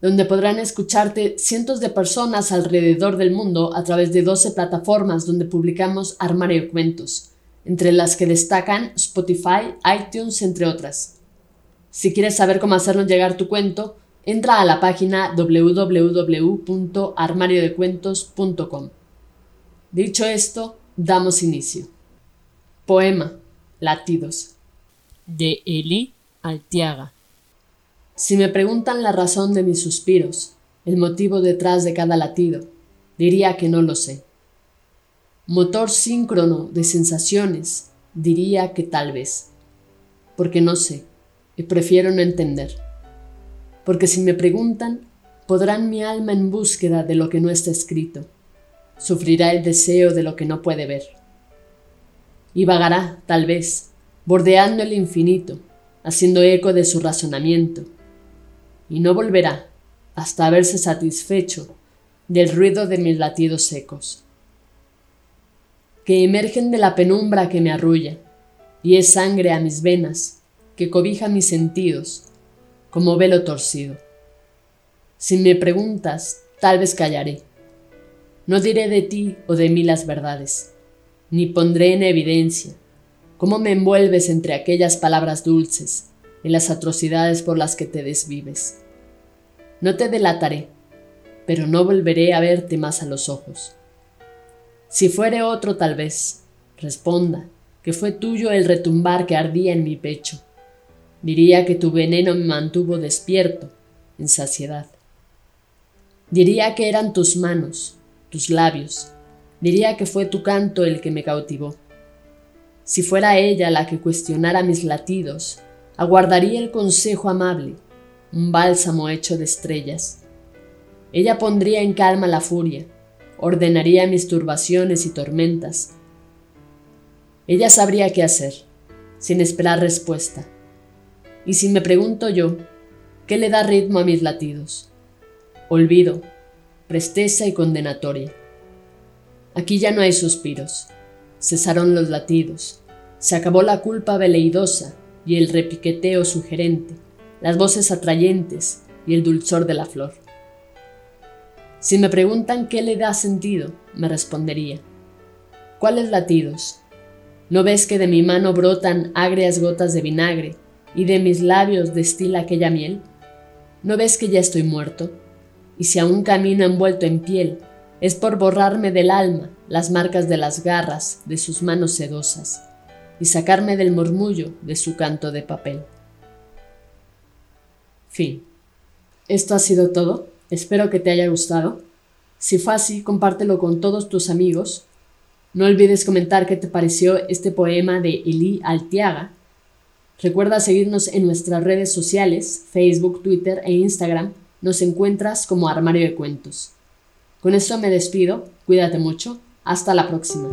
donde podrán escucharte cientos de personas alrededor del mundo a través de 12 plataformas donde publicamos Armario de Cuentos, entre las que destacan Spotify, iTunes, entre otras. Si quieres saber cómo hacernos llegar tu cuento, entra a la página www.armariodecuentos.com. Dicho esto, damos inicio. Poema Latidos de Eli Altiaga si me preguntan la razón de mis suspiros, el motivo detrás de cada latido, diría que no lo sé. Motor síncrono de sensaciones, diría que tal vez. Porque no sé, y prefiero no entender. Porque si me preguntan, podrán mi alma en búsqueda de lo que no está escrito. Sufrirá el deseo de lo que no puede ver. Y vagará, tal vez, bordeando el infinito, haciendo eco de su razonamiento y no volverá hasta haberse satisfecho del ruido de mis latidos secos, que emergen de la penumbra que me arrulla, y es sangre a mis venas que cobija mis sentidos como velo torcido. Si me preguntas, tal vez callaré. No diré de ti o de mí las verdades, ni pondré en evidencia cómo me envuelves entre aquellas palabras dulces en las atrocidades por las que te desvives. No te delataré, pero no volveré a verte más a los ojos. Si fuere otro tal vez, responda, que fue tuyo el retumbar que ardía en mi pecho. Diría que tu veneno me mantuvo despierto, en saciedad. Diría que eran tus manos, tus labios. Diría que fue tu canto el que me cautivó. Si fuera ella la que cuestionara mis latidos, aguardaría el consejo amable un bálsamo hecho de estrellas. Ella pondría en calma la furia, ordenaría mis turbaciones y tormentas. Ella sabría qué hacer, sin esperar respuesta. Y si me pregunto yo, ¿qué le da ritmo a mis latidos? Olvido, presteza y condenatoria. Aquí ya no hay suspiros, cesaron los latidos, se acabó la culpa veleidosa y el repiqueteo sugerente las voces atrayentes y el dulzor de la flor. Si me preguntan qué le da sentido, me respondería, ¿cuáles latidos? ¿No ves que de mi mano brotan agrias gotas de vinagre y de mis labios destila aquella miel? ¿No ves que ya estoy muerto? Y si aún camino envuelto en piel, es por borrarme del alma las marcas de las garras de sus manos sedosas y sacarme del murmullo de su canto de papel. Fin. Esto ha sido todo. Espero que te haya gustado. Si fue así, compártelo con todos tus amigos. No olvides comentar qué te pareció este poema de Eli Altiaga. Recuerda seguirnos en nuestras redes sociales, Facebook, Twitter e Instagram. Nos encuentras como Armario de Cuentos. Con esto me despido. Cuídate mucho. Hasta la próxima.